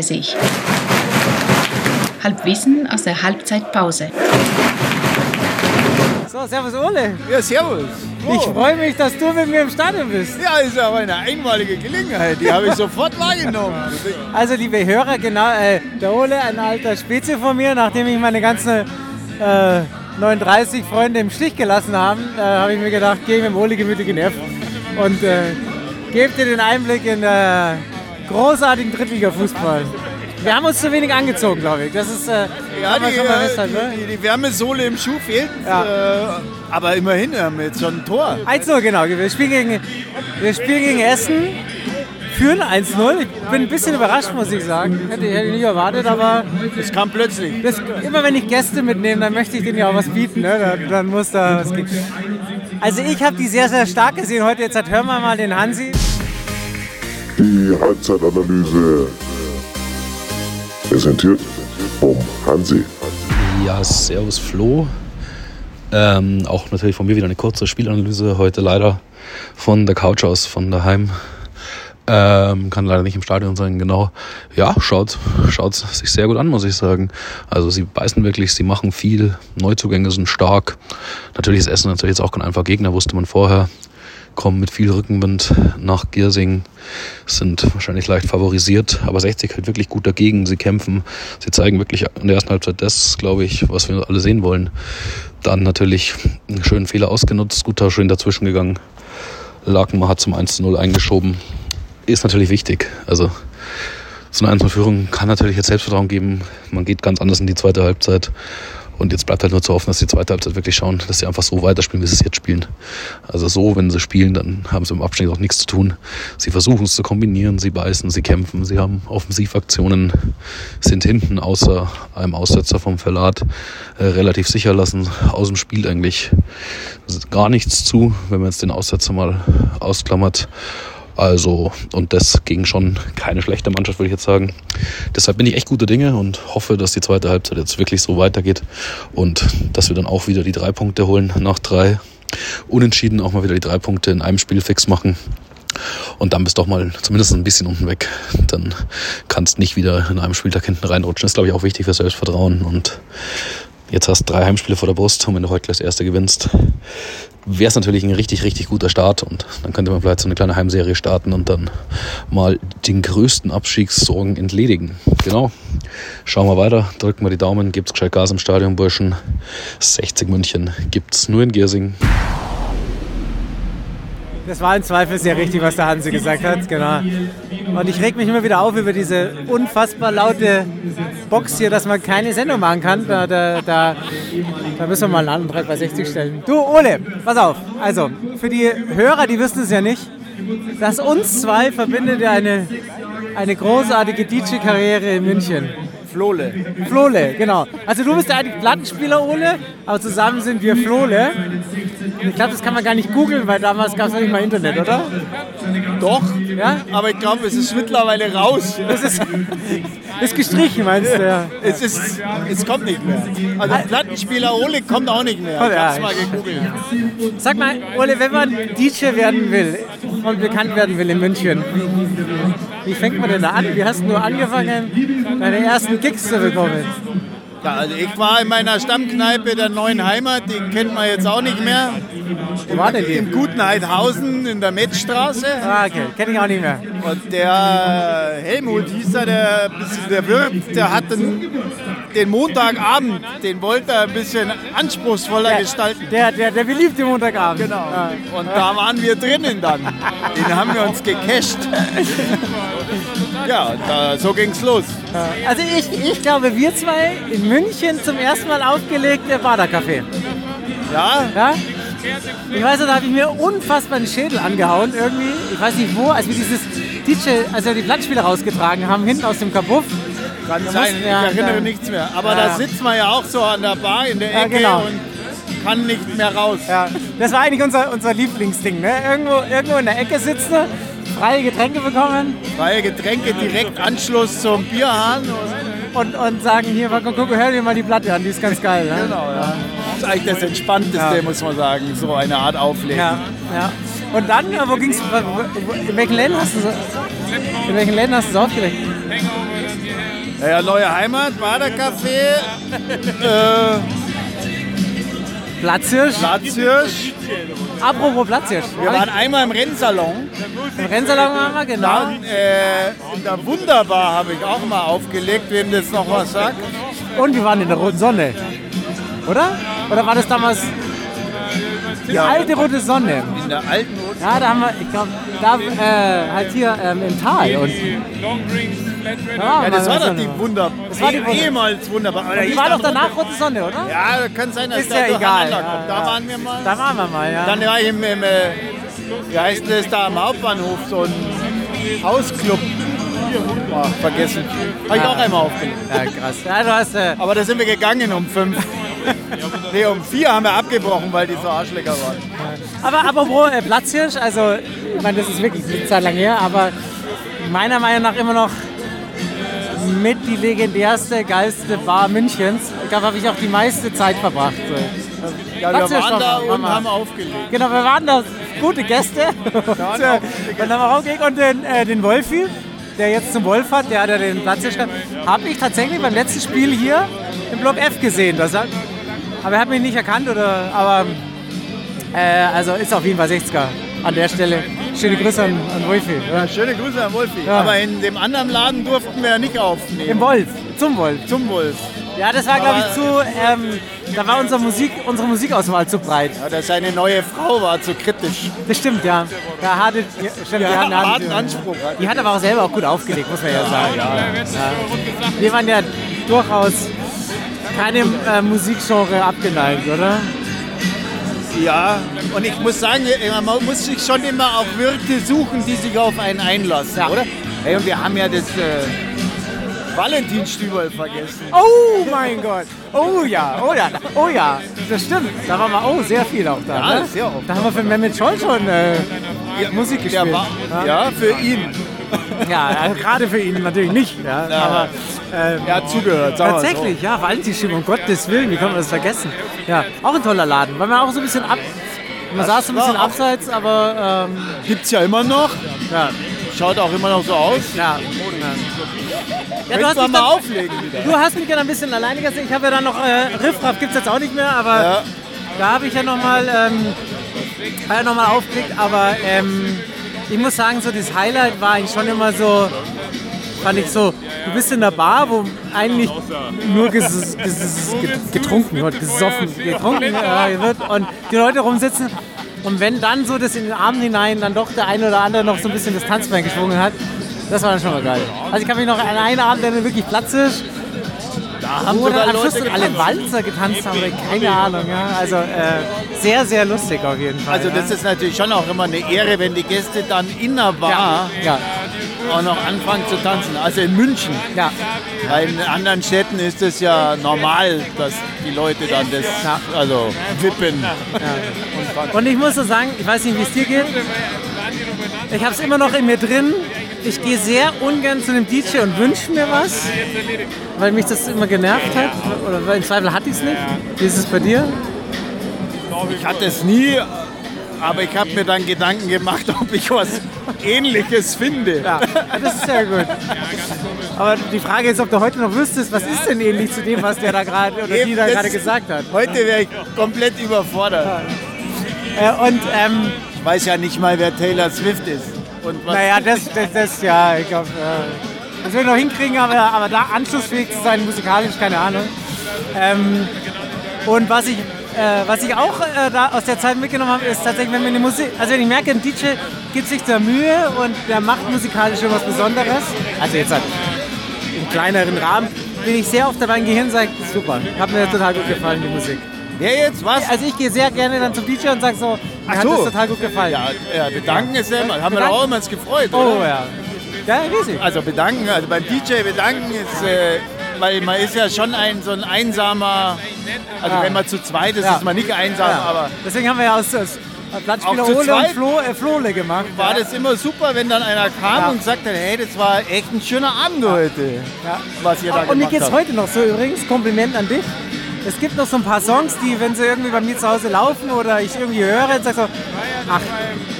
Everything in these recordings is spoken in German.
coming. 9.30 Halbwissen aus der Halbzeitpause. So, servus Ole. Ja, servus. Ich freue mich, dass du mit mir im Stadion bist. Ja, ist aber eine einmalige Gelegenheit. Die habe ich sofort wahrgenommen. Also, liebe Hörer, genau, äh, der Ole, ein alter Spezi von mir, nachdem ich meine ganzen äh, 39 Freunde im Stich gelassen habe, äh, habe ich mir gedacht, gehe ich mit dem Ole gemütlich in F und äh, gebe dir den Einblick in äh, großartigen Drittliga-Fußball. Wir haben uns zu wenig angezogen, glaube ich. Das ist, äh, Ja, die, schon mal äh, festhalten, ne? die, die Wärmesohle im Schuh fehlt. Ja. Äh, aber immerhin haben wir jetzt schon ein Tor. 1-0, genau. Wir spielen, gegen, wir spielen gegen Essen, führen 1-0. Ich bin ein bisschen überrascht, muss ich sagen. Hätte, hätte ich nicht erwartet, aber Es kam plötzlich. das, immer wenn ich Gäste mitnehme, dann möchte ich denen ja auch was bieten. Ne? Dann, dann muss da was gehen. Also ich habe die sehr, sehr stark gesehen heute. Jetzt hören wir mal den Hansi. Die Halbzeitanalyse präsentiert vom Hansi. Ja, servus Flo. Ähm, auch natürlich von mir wieder eine kurze Spielanalyse. Heute leider von der Couch aus, von daheim. Ähm, kann leider nicht im Stadion sein, genau. Ja, schaut, schaut sich sehr gut an, muss ich sagen. Also sie beißen wirklich, sie machen viel. Neuzugänge sind stark. Natürlich ist Essen natürlich jetzt auch kein einfacher Gegner, wusste man vorher. Kommen mit viel Rückenwind nach Giersing, sind wahrscheinlich leicht favorisiert, aber 60 hält wirklich gut dagegen. Sie kämpfen, sie zeigen wirklich in der ersten Halbzeit das, glaube ich, was wir alle sehen wollen. Dann natürlich einen schönen Fehler ausgenutzt, guter schön dazwischen gegangen. Lakenmar hat zum 1-0 eingeschoben. Ist natürlich wichtig. Also so eine 1-0-Führung kann natürlich jetzt Selbstvertrauen geben. Man geht ganz anders in die zweite Halbzeit. Und jetzt bleibt halt nur zu hoffen, dass die zweite Halbzeit wirklich schauen, dass sie einfach so weiterspielen, wie sie es jetzt spielen. Also so, wenn sie spielen, dann haben sie im Abschnitt auch nichts zu tun. Sie versuchen es zu kombinieren, sie beißen, sie kämpfen, sie haben Offensivaktionen, sind hinten außer einem Aussetzer vom Verlat äh, relativ sicher lassen, aus dem Spiel eigentlich gar nichts zu, wenn man jetzt den Aussetzer mal ausklammert. Also, und das ging schon keine schlechte Mannschaft, würde ich jetzt sagen. Deshalb bin ich echt gute Dinge und hoffe, dass die zweite Halbzeit jetzt wirklich so weitergeht und dass wir dann auch wieder die drei Punkte holen nach drei. Unentschieden auch mal wieder die drei Punkte in einem Spiel fix machen. Und dann bist du doch mal zumindest ein bisschen unten weg. Dann kannst nicht wieder in einem Spieltag hinten reinrutschen. Das ist, glaube ich, auch wichtig für Selbstvertrauen. Und jetzt hast du drei Heimspiele vor der Brust und wenn du heute gleich das erste gewinnst, wäre es natürlich ein richtig, richtig guter Start. Und dann könnte man vielleicht so eine kleine Heimserie starten und dann mal den größten Abstiegssorgen entledigen. Genau. Schauen wir weiter, drücken wir die Daumen, gibt's gescheit Gas im Stadion, Burschen. 60 München gibt's nur in Giersing. Das war im Zweifel sehr richtig, was der Hansi gesagt hat. Genau. Und ich reg mich immer wieder auf über diese unfassbar laute Box hier, dass man keine Sendung machen kann. Da, da, da, da müssen wir mal einen 3 bei 60 stellen. Du, Ole, pass auf. Also, für die Hörer, die wissen es ja nicht, dass uns zwei verbindet eine, eine großartige DJ-Karriere in München. Flole. Flole, genau. Also du bist eigentlich Plattenspieler, Ole, aber zusammen sind wir Flole. Ich glaube, das kann man gar nicht googeln, weil damals gab es noch nicht mal Internet, oder? Doch. Ja? Aber ich glaube, es ist mittlerweile raus. Das ist, ist gestrichen, meinst du? Ja. Es, ist, es kommt nicht mehr. Also Plattenspieler Ole kommt auch nicht mehr. Ich Ja. hab's mal gegoogelt. Sag mal, Ole, wenn man DJ werden will und bekannt werden will in München, wie fängt man denn da an? Wie hast du angefangen, deine ersten Gigs zu bekommen? Ja, also ich war in meiner Stammkneipe der Neuen Heimat, die kennt man jetzt auch nicht mehr. Wo war denn Im die? guten Heidhausen in der Metzstraße. Ah, okay, kenne ich auch nicht mehr. Und der Helmut hieß er, der, der Wirt, der hat den, den Montagabend, den wollte er ein bisschen anspruchsvoller gestalten. Der, der, der beliebte Montagabend. Genau. Ja. Und da waren wir drinnen dann. Den haben wir uns gecasht. Ja, da, so ging's los. Also ich, ich glaube, wir zwei in München zum ersten Mal aufgelegt der Badercafé. Ja, Ja? Ich weiß, da habe ich mir unfassbar den Schädel angehauen irgendwie. Ich weiß nicht wo, als wir dieses DJ, als wir die Plattenspieler rausgetragen haben, hinten aus dem Kabuff. kann Da sein. Ich ja, erinnere da- nichts mehr. Aber Ja. da sitzt man ja auch so an der Bar in der Ja, Ecke genau. und kann nicht mehr raus. Ja, das war eigentlich unser, unser Lieblingsding. Ne? Irgendwo, irgendwo in der Ecke sitzen, freie Getränke bekommen Freie Getränke direkt Anschluss zum Bierhahn. Und und, und sagen, hier, guck, guck, hör dir mal die Platte an, die ist ganz geil. Ne? genau, ja. Das ist eigentlich das Entspannteste, Ja. muss man sagen. So eine Art Auflegen. Ja, ja. Und dann, äh, wo ging's, in welchen Läden hast du so, in welchen Läden hast du so aufgelegt? Ja, ja, neue Heimat, Badercafé, äh, Platzhirsch. Platzhirsch. Apropos Platzhirsch. Wir waren einmal im Rennsalon. Im Rennsalon waren wir, genau. Dann äh, in der Wunderbar habe ich auch mal aufgelegt, wem das noch was sagt. Und wir waren in der roten Sonne. Oder? Oder war das damals die alte rote Sonne? In der alten Roten. Ja, da haben wir, ich glaube, da äh, halt hier ähm, im Tal. Und Ja, wir das war doch die Sonne. Wunderbar. Das war die Wunder- ehemals Wunderbar. Aber Die war doch danach Wunder- rote Sonne, oder? Ja, kann sein, dass Ist ja egal. Ja. Da ja. waren wir mal. Da waren wir mal, ja. Dann war ich im, im äh, wie heißt das da am Hauptbahnhof, so ein Hausclub. Oh, vergessen. Habe ich auch einmal aufgelegt. Ja, krass. Ja, du hast, äh, Aber da sind wir gegangen um fünf. nee, um vier haben wir abgebrochen, weil die so Arschlecker waren. aber apropos äh, Platzhirsch, also, ich meine, das ist wirklich eine Zeit lang her, aber meiner Meinung nach immer noch mit die legendärste, geilste Bar Münchens. Ich glaube, habe ich auch die meiste Zeit verbracht. So. Ja, wir waren da und haben aufgelegt. Genau, wir waren da gute Gäste. Und, auch und dann haben wir rausgegangen und den, äh, den Wolfi, der jetzt zum Wolf hat, der hat ja den Platz hier habe ich tatsächlich beim letzten Spiel hier im Block F gesehen. Das hat, aber er hat mich nicht erkannt, oder, aber äh, also ist auf jeden Fall 60er an der Stelle. Schöne Grüße an, an Wolfi. Ja, schöne Grüße an Wolfi. Ja. Aber in dem anderen Laden durften wir ja nicht aufnehmen. Im Wolf, zum Wolf. Zum Wolf. Ja, das war, glaube ich, zu, ähm, da war unsere, Musik, unsere Musikauswahl zu breit. Ja, dass seine neue Frau war zu kritisch. Das stimmt, ja. Da hatte, ja, stimmt, Ja, die hatten- harten Anspruch. Die hat aber auch selber auch gut aufgelegt, muss man ja sagen. Ja. Wir waren ja durchaus keinem äh, Musikgenre abgeneigt, oder? Ja, und ich muss sagen, man muss sich schon immer auch Wirte suchen, die sich auf einen einlassen, Ja. oder? Hey, und wir haben ja das äh, Valentinstüberl vergessen. Oh mein Gott! Oh ja, oh ja, oh ja, das stimmt. Da waren wir auch sehr viel auch da. Ja, ne? sehr oft. Da haben wir für Mehmet Scholl schon äh, Musik gespielt. War, ja, ja, für ihn. ja also gerade für ihn natürlich nicht. Ja, Ja. Aber äh, Er hat zugehört, Tatsächlich, ja, Valentinstimmung, um Gottes Willen, wie kann man das vergessen? Ja, auch ein toller Laden, weil man auch so ein bisschen ab. Man saß so ein bisschen abseits, aber ähm. Gibt's ja immer noch. ja, Schaut auch immer noch so aus. ja. ja. Ja, du, hast mal dann, auflegen wieder. du hast mich dann ein bisschen alleine gesehen. Ich habe ja dann noch äh, Riffraff, gibt es jetzt auch nicht mehr, aber Ja. da habe ich ja nochmal ähm, ja noch mal aufgelegt. Aber ähm, ich muss sagen, so das Highlight war eigentlich schon immer so, fand ich so, du bist in der Bar, wo eigentlich nur ges ges getrunken wird, gesoffen, getrunken äh, wird und die Leute rumsitzen. Und wenn dann so das in den Abend hinein dann doch der eine oder andere noch so ein bisschen das Tanzbein geschwungen hat, das war dann schon mal geil. Also ich kann mich noch an einen Abend, der wirklich Platz ist, Da haben wo dann am Schluss alle. Walzer getanzt haben, keine Ahnung. Ja. Also äh, sehr, sehr lustig auf jeden Fall. Also ja. das ist natürlich schon auch immer eine Ehre, wenn die Gäste dann in der Bar ja, auch noch anfangen zu tanzen. Also in München. ja. Weil in anderen Städten ist es ja normal, dass die Leute dann das, Ja. also wippen. Und ich muss so sagen, ich weiß nicht, wie es dir geht. Ich habe es immer noch in mir drin. Ich gehe sehr ungern zu einem DJ und wünsche mir was, weil mich das immer genervt hat. Oder weil im Zweifel hatte ich es nicht. Wie ist es bei dir? Ich hatte es nie, aber ich habe mir dann Gedanken gemacht, ob ich was Ähnliches finde. Ja, das ist ja gut. Aber die Frage ist, ob du heute noch wüsstest, was ist denn ähnlich zu dem, was der da gerade oder die da gerade gesagt hat. Heute wäre ich komplett überfordert. Äh, und ähm, Ich weiß ja nicht mal, wer Taylor Swift ist. Und was naja, das, das, das ja, ich glaube, äh, das will ich noch hinkriegen, aber, aber da anschlussfähig zu sein, musikalisch, keine Ahnung. Ähm, und was ich, äh, was ich auch äh, da aus der Zeit mitgenommen habe, ist tatsächlich, wenn mir Musik, also wenn ich merke, ein DJ gibt sich da Mühe und der macht musikalisch schon was Besonderes, also jetzt halt im kleineren Rahmen, bin ich sehr oft dabei im Gehirn und sage, super, hat mir total gut gefallen, die Musik. Wer jetzt was? Also ich gehe sehr gerne dann zum DJ und sage so, mir hat so. das total gut gefallen. Ja, ja, bedanken ist ja immer. Haben wir auch immer gefreut, Oh oder? ja. Ja, riesig. Also bedanken, also beim DJ bedanken ist, äh, weil man ist ja schon ein so ein einsamer, also Ja. wenn man zu zweit ist, Ja. ist man nicht einsam, aber Deswegen haben wir ja aus, aus Platzspieler Ole und? Flo, äh, Flole gemacht. war das immer super, wenn dann einer kam und hat, hey, das war echt ein schöner Abend heute, was ihr da Und mir gemacht geht es heute noch so übrigens, Kompliment an dich. Es gibt noch so ein paar Songs, die, wenn sie irgendwie bei mir zu Hause laufen oder ich irgendwie höre, dann sag so, ach,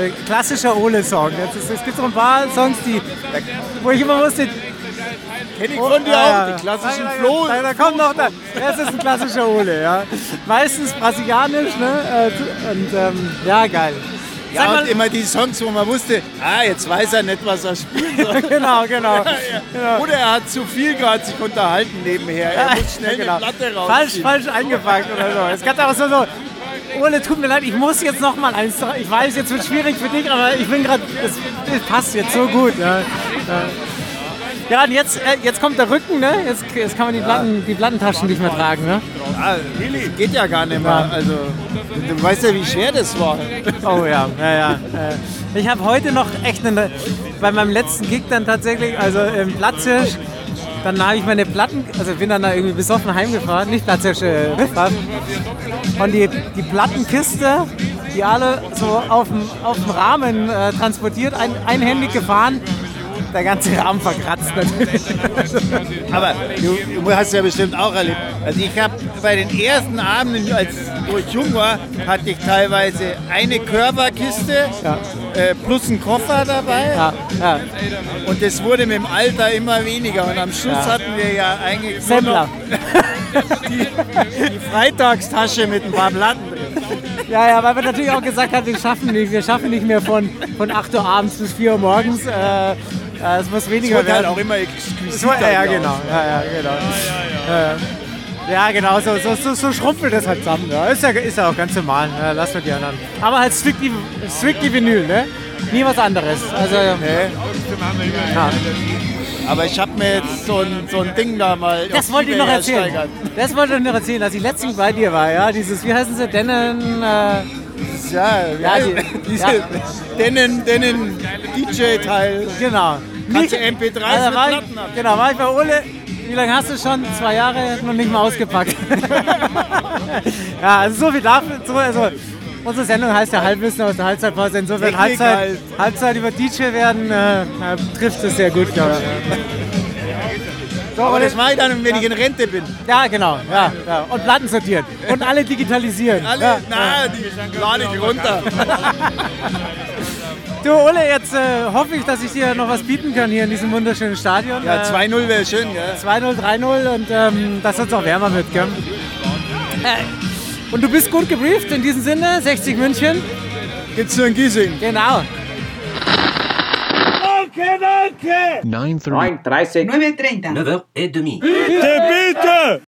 äh, klassischer Ole-Song. Es gibt so ein paar Songs, die, wo ich immer wusste, Kenn ich von dir auch, die klassischen da, Flo. Da, da kommt noch, das ist ein klassischer Ole, ja. Meistens brasilianisch, ne? Äh, Und ähm, ja, geil. Ja, mal- und immer die Songs, wo man wusste, ah, jetzt weiß er nicht, was er spielen soll. genau, genau. genau. Oder er hat zu viel gerade sich unterhalten nebenher. Er muss schnell Genau. eine Platte raus. Falsch, falsch eingepackt oder so. Es kann auch so, so. Ole, tut mir leid, ich muss jetzt noch mal eins. Ich weiß, jetzt wird schwierig für dich, aber ich bin gerade. Es, es passt jetzt so gut. Ja, ja. ja und jetzt, äh, jetzt kommt der Rücken, ne? Jetzt, jetzt kann man die, Platten, die Plattentaschen nicht mehr tragen, ne? Ah, really? Geht ja gar nicht mehr. Also, du weißt ja, wie schwer das war. Oh ja, ja, ja. Äh, Ich habe heute noch echt eine, bei meinem letzten Gig dann tatsächlich, also im Platzhirsch, dann habe ich meine Platten, also bin dann da irgendwie besoffen heimgefahren, nicht Platzhirsch, äh, Riffraff. Und die, die Plattenkiste, die alle so auf dem, auf dem Rahmen äh, transportiert, ein, einhändig gefahren, der ganze Rahmen verkratzt natürlich. Aber du, du hast ja bestimmt auch erlebt. Also ich habe bei den ersten Abenden, als wo ich jung war, hatte ich teilweise eine Körperkiste Ja. äh, plus einen Koffer dabei. Ja, ja. Und das wurde mit dem Alter immer weniger. Und am Schluss hatten wir ja eigentlich Semmler. noch die Freitagstasche mit ein paar Platten drin. Ja, ja, weil wir natürlich auch gesagt haben, wir schaffen nicht, wir schaffen nicht mehr von, von 8 Uhr abends bis 4 Uhr morgens. Äh, äh, es muss weniger wurde halt werden. auch immer Es exquisiter. war- ja, ja, genau. Ja, ja, genau. Ja, ja, genau, so, so, so, so schrumpelt das halt zusammen. Ja. Ist, ja, ist ja auch ganz normal. Ja, lass mal die anderen. Aber halt strictly, strictly Vinyl, ne? Nie was anderes. Also, Nee. ja. Aber ich habe mir jetzt so ein, so ein Ding da mal. Das wollte ich noch erzählen. ersteigert. Das wollte ich noch erzählen, als ich letztens bei dir war, ja. Dieses, wie heißen sie, Dennen, äh, Ja, Ja, ja, die- diese ja. Dennen, Dennen DJ-Teil. genau. Kannst du MP3s mit Also war Platten genau, war ich bei Ole. Wie lange hast du schon? Zwei Jahre noch nicht mal ausgepackt. ja, also so viel dafür. So, also, unsere Sendung heißt ja Halbwissen aus der Halbzeitpause. Insofern Halbzeit, halt. Halbzeit über DJ werden äh, äh, trifft es sehr gut, glaube ich. So, Aber das mache ich dann, wenn ich in Rente bin. ja, genau. Ja, ja. Und Platten sortieren. Und alle digitalisieren. Alle, ja. na, die lade ich runter. Du, Ole, jetzt äh, hoffe ich, dass ich dir noch was bieten kann hier in diesem wunderschönen Stadion. Ja, Äh, 2-0 wäre schön, gell? 2-0, 3-0 und ähm, dass uns auch wärmer wird, gell? Äh, und du bist gut gebrieft in diesem Sinne, 60 München. Gibt's nur in Giesing. Genau. 9h30. 9h30. 9h30. 9h30.